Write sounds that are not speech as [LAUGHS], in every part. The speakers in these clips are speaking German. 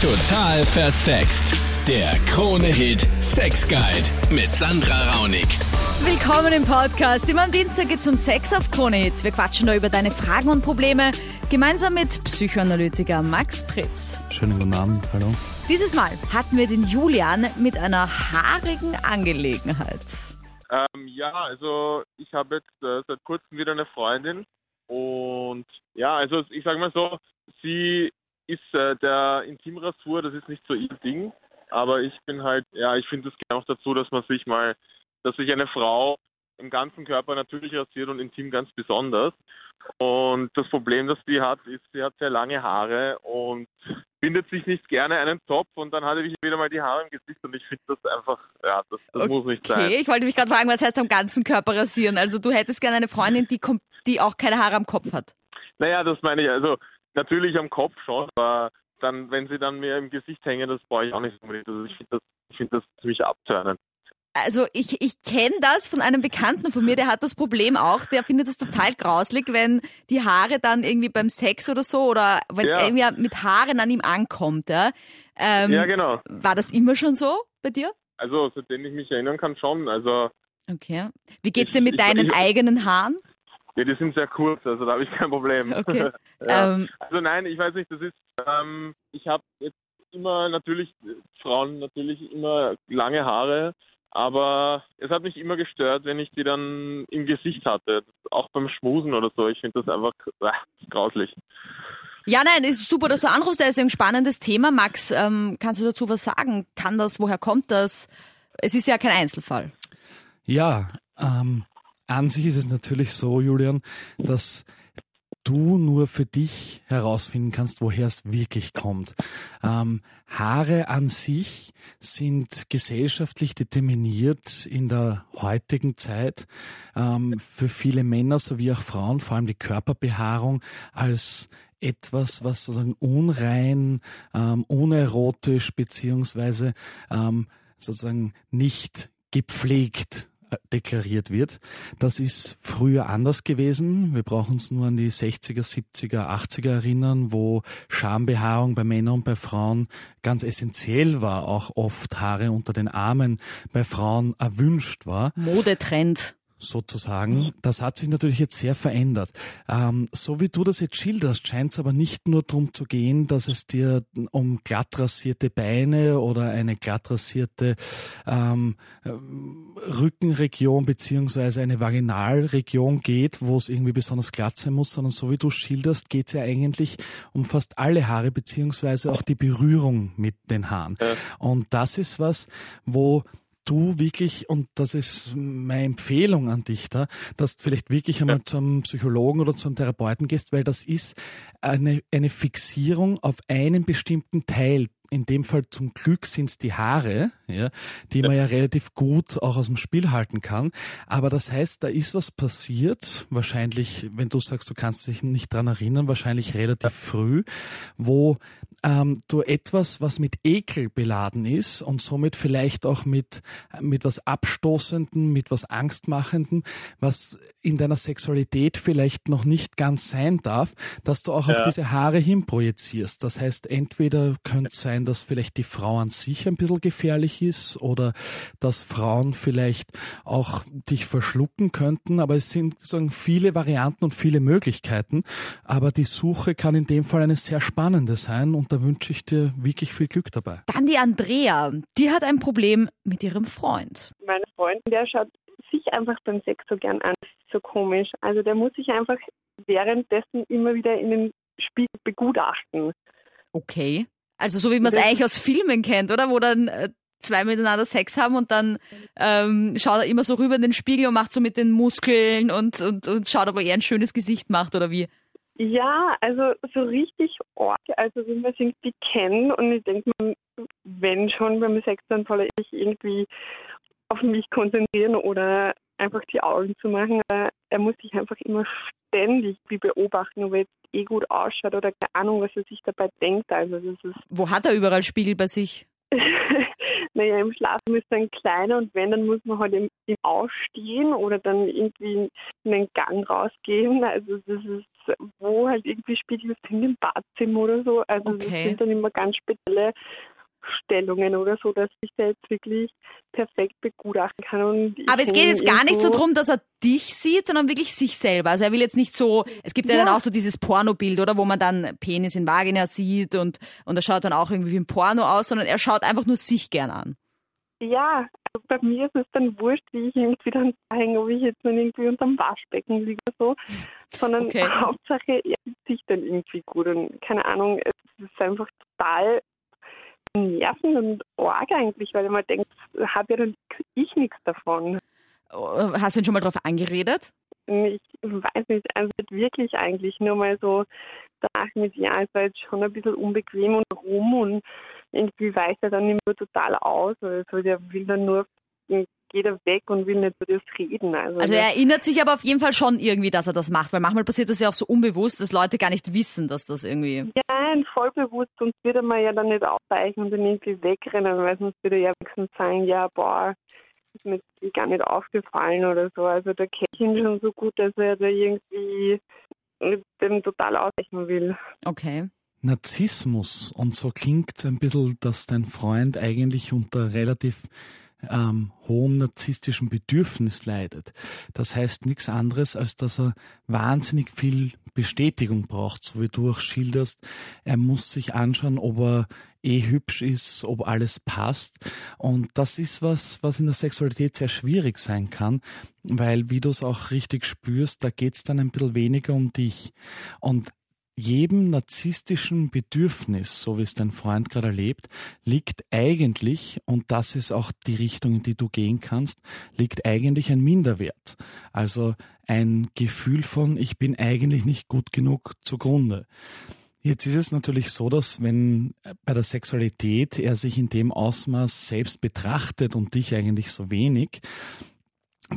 Total versext. Der Krone-Hit Sex Guide mit Sandra Raunig. Willkommen im Podcast. Immer am Dienstag geht's um Sex auf Krone Hit. Wir quatschen da über deine Fragen und Probleme gemeinsam mit Psychoanalytiker Max Pritz. Schönen guten Abend, hallo. Dieses Mal hatten wir den Julian mit einer haarigen Angelegenheit. Ähm, ja, also ich habe jetzt äh, seit kurzem wieder eine Freundin und ja, also ich sage mal so, sie ist äh, der Intimrasur, das ist nicht so ihr Ding, aber ich bin halt, ja, ich finde es auch dazu, dass man sich mal, dass sich eine Frau im ganzen Körper natürlich rasiert und intim ganz besonders. Und das Problem, das sie hat, ist, sie hat sehr lange Haare und bindet sich nicht gerne einen Topf und dann hatte ich wieder mal die Haare im Gesicht und ich finde das einfach, ja, das, das okay. muss nicht sein. Okay, ich wollte mich gerade fragen, was heißt am ganzen Körper rasieren? Also du hättest gerne eine Freundin, die, die auch keine Haare am Kopf hat. Naja, das meine ich, also natürlich am Kopf schon, aber dann, wenn sie dann mir im Gesicht hängen, das brauche ich auch nicht unbedingt. Also ich finde das, ich finde das ziemlich abtörnend. Also ich, ich kenne das von einem Bekannten von mir, der hat das Problem auch, der findet das total grauslig, wenn die Haare dann irgendwie beim Sex oder so oder wenn Ja. irgendwie mit Haaren an ihm ankommt. Ja, ähm, Ja, genau. War das immer schon so bei dir? Also seitdem ich mich erinnern kann schon. Also Okay. Wie geht's dir mit ich- deinen ich- eigenen Haaren? Ja, die sind sehr kurz, also da habe ich kein Problem. [LAUGHS] Okay. [LAUGHS] ja. Ähm, Also nein, ich weiß nicht, das ist, ähm, ich habe jetzt immer natürlich, Frauen natürlich immer lange Haare, aber es hat mich immer gestört, wenn ich die dann im Gesicht hatte, auch beim Schmusen oder so. Ich finde das einfach äh, grauslich. ja, nein, ist super, dass du anrufst. Das ist ein spannendes Thema. Max, ähm, kannst du dazu was sagen? Kann das, woher kommt das? Es ist ja kein Einzelfall. Ja, ähm, an sich ist es natürlich so, Julian, dass du nur für dich herausfinden kannst, woher es wirklich kommt. Ähm, Haare an sich sind gesellschaftlich determiniert in der heutigen Zeit ähm, für viele Männer sowie auch Frauen, vor allem die Körperbehaarung, als etwas, was sozusagen unrein, ähm, unerotisch beziehungsweise ähm, sozusagen nicht gepflegt deklariert wird. Das ist früher anders gewesen. Wir brauchen uns nur an die 60er, 70er, 80er erinnern, wo Schambehaarung bei Männern und bei Frauen ganz essentiell war, auch oft Haare unter den Armen bei Frauen erwünscht war Modetrend. Sozusagen. Das hat sich natürlich jetzt sehr verändert. Ähm, so wie du das jetzt schilderst, scheint es aber nicht nur darum zu gehen, dass es dir um glatt rasierte Beine oder eine glatt rasierte ähm, Rückenregion beziehungsweise eine Vaginalregion geht, wo es irgendwie besonders glatt sein muss, sondern so wie du schilderst, geht es ja eigentlich um fast alle Haare beziehungsweise auch die Berührung mit den Haaren. Ja. Und das ist was, wo du wirklich, und das ist meine Empfehlung an dich da, dass du vielleicht wirklich einmal zum Psychologen oder zum Therapeuten gehst, weil das ist eine, eine Fixierung auf einen bestimmten Teil. In dem Fall zum Glück sind es die Haare, ja, die man ja relativ gut auch aus dem Spiel halten kann. Aber das heißt, da ist was passiert, wahrscheinlich, wenn du sagst, du kannst dich nicht dran erinnern, wahrscheinlich relativ früh, wo ähm, du etwas, was mit Ekel beladen ist und somit vielleicht auch mit, mit was Abstoßenden, mit was Angstmachenden, was in deiner Sexualität vielleicht noch nicht ganz sein darf, dass du auch auf Ja. diese Haare hin projizierst. Das heißt, entweder könnte es sein, dass vielleicht die Frau an sich ein bisschen gefährlich ist oder dass Frauen vielleicht auch dich verschlucken könnten, aber es sind sozusagen viele Varianten und viele Möglichkeiten. Aber die Suche kann in dem Fall eine sehr spannende sein und da wünsche ich dir wirklich viel Glück dabei. Dann die Andrea, die hat ein Problem mit ihrem Freund. mein Freund, der schaut sich einfach beim Sex so gern an. Das ist so komisch. Also der muss sich einfach währenddessen immer wieder in den Spiegel begutachten. Okay. Also so wie man es eigentlich aus Filmen kennt, oder? Wo dann äh, zwei miteinander Sex haben und dann ähm, schaut er immer so rüber in den Spiegel und macht so mit den Muskeln und, und, und schaut, ob er eher ein schönes Gesicht macht oder wie. Ja, also so richtig arg, also wie man es irgendwie kennt. Und ich denke wenn schon beim Sex, dann soll sich irgendwie auf mich konzentrieren oder einfach die Augen zu machen. Er muss sich einfach immer ständig wie beobachten, ob er jetzt eh gut ausschaut oder keine Ahnung, was er sich dabei denkt. Also das ist Wo hat er überall Spiegel bei sich? [LAUGHS] naja, im Schlafen ist dann kleiner und wenn, dann muss man halt im, im Ausstehen oder dann irgendwie in den Gang rausgehen. Also das ist wo halt irgendwie Spiegel sind im Badzimmer oder so. Also Okay. das sind dann immer ganz spezielle Stellungen oder so, dass ich da jetzt wirklich perfekt begutachten kann. Aber es geht jetzt gar nicht so drum, dass er dich sieht, sondern wirklich sich selber. Also er will jetzt nicht so, es gibt ja, Ja. dann auch so dieses Pornobild, oder, wo man dann Penis in Vagina sieht und, und er schaut dann auch irgendwie wie ein Porno aus, sondern er schaut einfach nur sich gern an. Ja, also bei mir ist es dann wurscht, wie ich irgendwie dann hänge, ob ich jetzt dann irgendwie unterm Waschbecken liege oder so, sondern Okay. [LAUGHS] Hauptsache, er sieht sich dann irgendwie gut und keine Ahnung, es ist einfach total nervend und arg eigentlich, weil man denkt, habe ja dann ich nichts davon. Hast du ihn schon mal drauf angeredet? Ich weiß nicht, also wirklich eigentlich, nur mal so danach mit, ja, es war jetzt schon ein bisschen unbequem und rum und irgendwie weicht er dann immer total aus. Also der will dann nur, geht er weg und will nicht über das reden. Also, Also er erinnert sich aber auf jeden Fall schon irgendwie, dass er das macht, weil manchmal passiert das ja auch so unbewusst, dass Leute gar nicht wissen, dass das irgendwie. ja, ein vollbewusst, sonst würde man ja dann nicht aufweichen und dann irgendwie wegrennen, weil sonst würde er ja wenigstens sagen, ja, boah, ist mir gar nicht aufgefallen oder so. Also da kenne ich ihn schon so gut, dass er da irgendwie dem total ausweichen will. Okay. Narzissmus. Und so klingt ein bisschen, dass dein Freund eigentlich unter relativ ähm, hohem narzisstischen Bedürfnis leidet. Das heißt nichts anderes, als dass er wahnsinnig viel Bestätigung braucht, so wie du auch schilderst. Er muss sich anschauen, ob er eh hübsch ist, ob alles passt. Und das ist was, was in der Sexualität sehr schwierig sein kann, weil, wie du es auch richtig spürst, da geht es dann ein bisschen weniger um dich. Und jedem narzisstischen Bedürfnis, so wie es dein Freund gerade erlebt, liegt eigentlich, und das ist auch die Richtung, in die du gehen kannst, liegt eigentlich ein Minderwert. Also ein Gefühl von, ich bin eigentlich nicht gut genug zugrunde. Jetzt ist es natürlich so, dass wenn bei der Sexualität er sich in dem Ausmaß selbst betrachtet und dich eigentlich so wenig,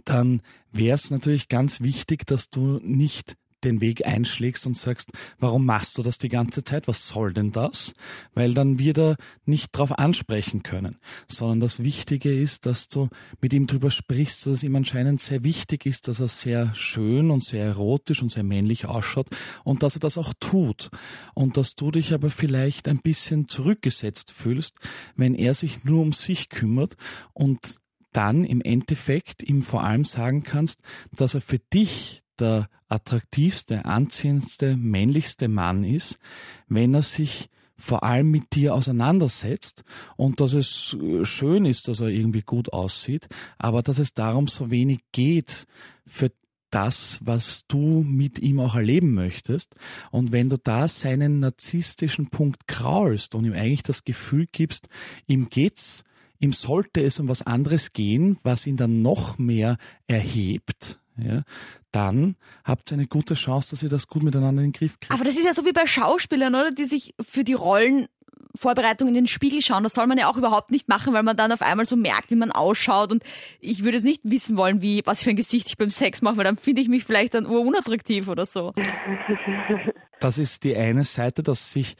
dann wäre es natürlich ganz wichtig, dass du nicht den Weg einschlägst und sagst, warum machst du das die ganze Zeit? Was soll denn das? Weil dann wird er nicht darauf ansprechen können, sondern das Wichtige ist, dass du mit ihm drüber sprichst, dass es ihm anscheinend sehr wichtig ist, dass er sehr schön und sehr erotisch und sehr männlich ausschaut und dass er das auch tut und dass du dich aber vielleicht ein bisschen zurückgesetzt fühlst, wenn er sich nur um sich kümmert und dann im Endeffekt ihm vor allem sagen kannst, dass er für dich der attraktivste, anziehendste, männlichste Mann ist, wenn er sich vor allem mit dir auseinandersetzt und dass es äh, schön ist, dass er irgendwie gut aussieht, aber dass es darum so wenig geht für das, was du mit ihm auch erleben möchtest. Und wenn du da seinen narzisstischen Punkt kraulst und ihm eigentlich das Gefühl gibst, ihm geht's, ihm sollte es um was anderes gehen, was ihn dann noch mehr erhebt, ja, dann habt ihr eine gute Chance, dass ihr das gut miteinander in den Griff kriegt. Aber das ist ja so wie bei Schauspielern, oder? Die sich für die Rollenvorbereitung in den Spiegel schauen. Das soll man ja auch überhaupt nicht machen, weil man dann auf einmal so merkt, wie man ausschaut. Und ich würde jetzt nicht wissen wollen, wie, was für ein Gesicht ich beim Sex mache, weil dann finde ich mich vielleicht dann unattraktiv oder so. Das ist die eine Seite, dass sich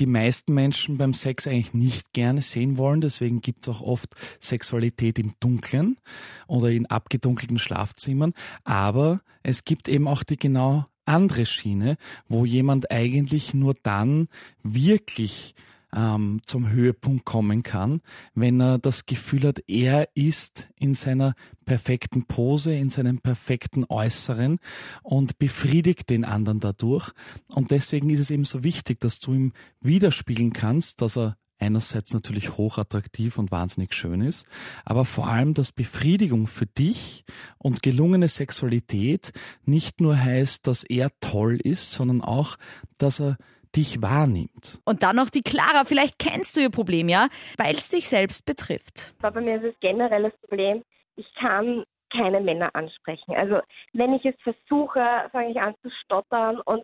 die meisten Menschen beim Sex eigentlich nicht gerne sehen wollen. Deswegen gibt es auch oft Sexualität im Dunkeln oder in abgedunkelten Schlafzimmern. Aber es gibt eben auch die genau andere Schiene, wo jemand eigentlich nur dann wirklich ähm, zum Höhepunkt kommen kann, wenn er das Gefühl hat, er ist in seiner perfekten Pose, in seinem perfekten Äußeren und befriedigt den anderen dadurch. Und deswegen ist es eben so wichtig, dass du ihm widerspiegeln kannst, dass er einerseits natürlich hochattraktiv und wahnsinnig schön ist, aber vor allem, dass Befriedigung für dich und gelungene Sexualität nicht nur heißt, dass er toll ist, sondern auch, dass er dich wahrnimmt. Und dann noch die Clara, vielleicht kennst du ihr Problem, ja? Weil es dich selbst betrifft. Aber bei mir ist es generell das Problem, ich kann keine Männer ansprechen. Also wenn ich es versuche, fange ich an zu stottern und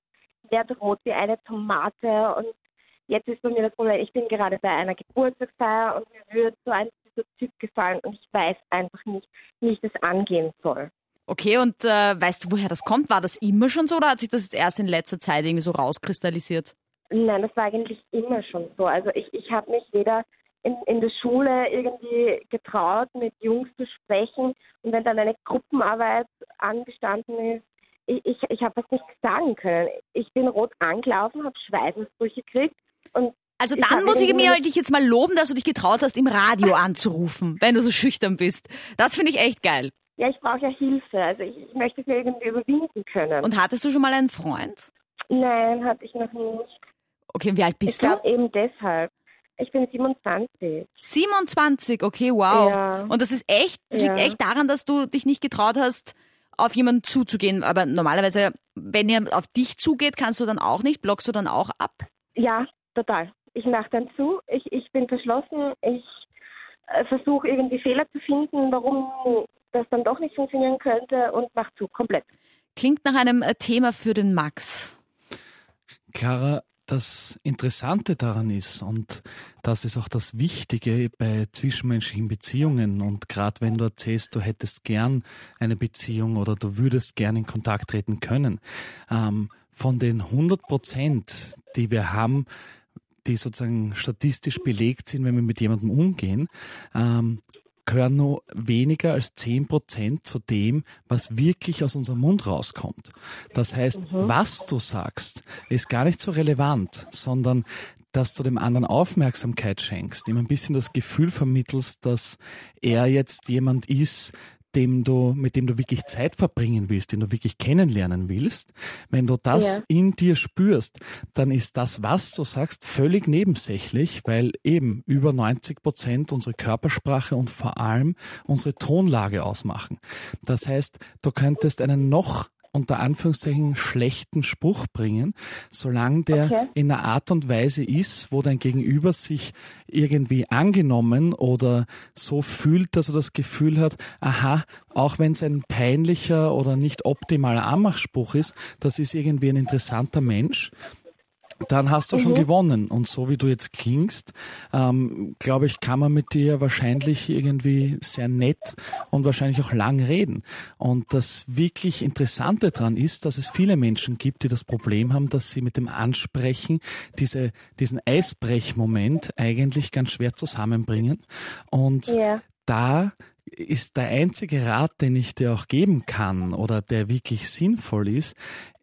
werde rot wie eine Tomate. Und jetzt ist bei mir das Problem, ich bin gerade bei einer Geburtstagsfeier und mir wird so ein Typ gefallen und ich weiß einfach nicht, wie ich das angehen soll. Okay, und äh, weißt du, woher das kommt? War das immer schon so oder hat sich das jetzt erst in letzter Zeit irgendwie so rauskristallisiert? Nein, das war eigentlich immer schon so. Also ich, ich habe mich weder in, in der Schule irgendwie getraut, mit Jungs zu sprechen. Und wenn dann eine Gruppenarbeit angestanden ist, ich, ich, ich habe fast nichts sagen können. Ich bin rot angelaufen, habe Schweißausbrüche gekriegt und Also Ich dann hab muss ich mir nicht- dich jetzt mal loben, dass du dich getraut hast, im Radio anzurufen, wenn du so schüchtern bist. Das finde ich echt geil. ja, ich brauche ja Hilfe. Also ich, ich möchte es mir irgendwie überwinden können. Und hattest du schon mal einen Freund? Nein, hatte ich noch nicht. Okay, und wie alt Ich bist du? glaube eben deshalb. Ich bin 27. 27, okay, wow. Ja. Und das ist echt, das liegt Ja. echt daran, dass du dich nicht getraut hast, auf jemanden zuzugehen. Aber normalerweise, wenn er auf dich zugeht, kannst du dann auch nicht, blockst du dann auch ab. Ja, total. Ich mache dann zu. Ich, ich bin verschlossen. Ich äh, versuche irgendwie Fehler zu finden, warum das dann doch nicht funktionieren könnte und mach zu, komplett. Klingt nach einem äh, Thema für den Max. Clara, das Interessante daran ist, und das ist auch das Wichtige bei zwischenmenschlichen Beziehungen, und gerade wenn du erzählst, du hättest gern eine Beziehung oder du würdest gern in Kontakt treten können, ähm, von den 100 Prozent, die wir haben, die sozusagen statistisch belegt sind, wenn wir mit jemandem umgehen, ähm, gehören nur weniger als 10 Prozent zu dem, was wirklich aus unserem Mund rauskommt. Das heißt, was du sagst, ist gar nicht so relevant, sondern dass du dem anderen Aufmerksamkeit schenkst, ihm ein bisschen das Gefühl vermittelst, dass er jetzt jemand ist, dem du, mit dem du wirklich Zeit verbringen willst, den du wirklich kennenlernen willst, wenn du das Ja. in dir spürst, dann ist das, was du sagst, völlig nebensächlich, weil eben über 90 Prozent unsere Körpersprache und vor allem unsere Tonlage ausmachen. Das heißt, du könntest einen noch unter Anführungszeichen schlechten Spruch bringen, solange der Okay. in einer Art und Weise ist, wo dein Gegenüber sich irgendwie angenommen oder so fühlt, dass er das Gefühl hat, aha, auch wenn es ein peinlicher oder nicht optimaler Anmachspruch ist, das ist irgendwie ein interessanter Mensch, dann hast du schon gewonnen. Und so wie du jetzt klingst, ähm, glaube ich, kann man mit dir wahrscheinlich irgendwie sehr nett und wahrscheinlich auch lang reden. Und das wirklich Interessante dran ist, dass es viele Menschen gibt, die das Problem haben, dass sie mit dem Ansprechen diese, diesen Eisbrechmoment eigentlich ganz schwer zusammenbringen. Und Ja. da ist der einzige Rat, den ich dir auch geben kann oder der wirklich sinnvoll ist,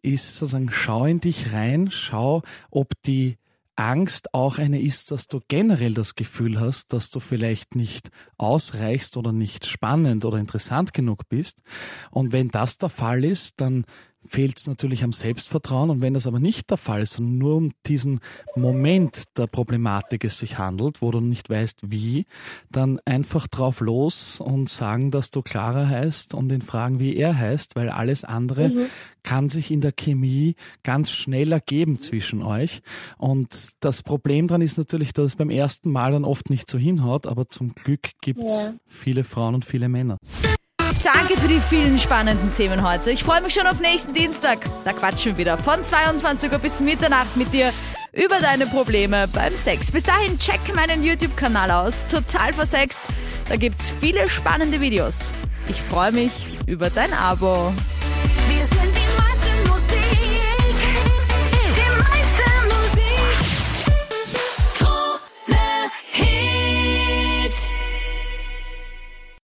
ist sozusagen, schau in dich rein, schau, ob die Angst auch eine ist, dass du generell das Gefühl hast, dass du vielleicht nicht ausreichst oder nicht spannend oder interessant genug bist. Und wenn das der Fall ist, dann fehlt es natürlich am Selbstvertrauen. Und wenn das aber nicht der Fall ist, sondern nur um diesen Moment der Problematik es sich handelt, wo du nicht weißt, wie, dann einfach drauf los und sagen, dass du Clara heißt und ihn fragen, wie er heißt, weil alles andere kann sich in der Chemie ganz schnell ergeben zwischen euch. Und das Problem dran ist natürlich, dass es beim ersten Mal dann oft nicht so hinhaut, aber zum Glück gibt es Ja. viele Frauen und viele Männer. Danke für die vielen spannenden Themen heute. Ich freue mich schon auf nächsten Dienstag. Da quatschen wir wieder von 22 Uhr bis Mitternacht mit dir über deine Probleme beim Sex. Bis dahin check meinen YouTube-Kanal aus. Total versext. Da gibt's viele spannende Videos. Ich freue mich über dein Abo.